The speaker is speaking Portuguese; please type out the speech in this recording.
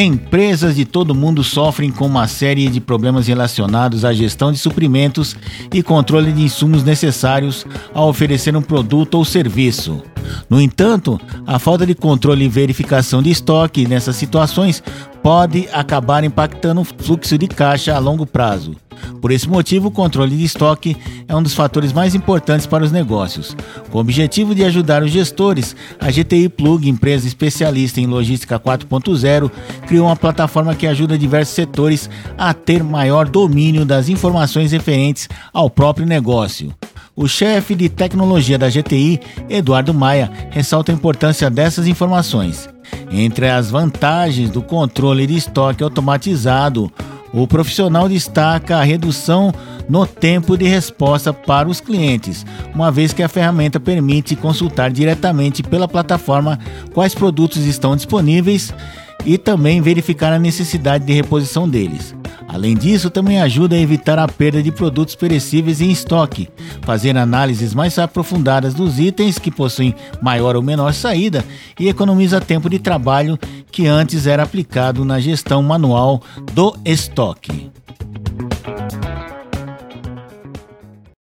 Empresas de todo mundo sofrem com uma série de problemas relacionados à gestão de suprimentos e controle de insumos necessários ao oferecer um produto ou serviço. No entanto, a falta de controle e verificação de estoque nessas situações pode acabar impactando o fluxo de caixa a longo prazo. Por esse motivo, o controle de estoque é um dos fatores mais importantes para os negócios. Com o objetivo de ajudar os gestores, a GTI Plug, empresa especialista em logística 4.0, criou uma plataforma que ajuda diversos setores a ter maior domínio das informações referentes ao próprio negócio. O chefe de tecnologia da GTI, Eduardo Maia, ressalta a importância dessas informações. Entre as vantagens do controle de estoque automatizado, o profissional destaca a redução no tempo de resposta para os clientes, uma vez que a ferramenta permite consultar diretamente pela plataforma quais produtos estão disponíveis e também verificar a necessidade de reposição deles. Além disso, também ajuda a evitar a perda de produtos perecíveis em estoque, fazer análises mais aprofundadas dos itens que possuem maior ou menor saída e economiza tempo de trabalho que antes era aplicado na gestão manual do estoque.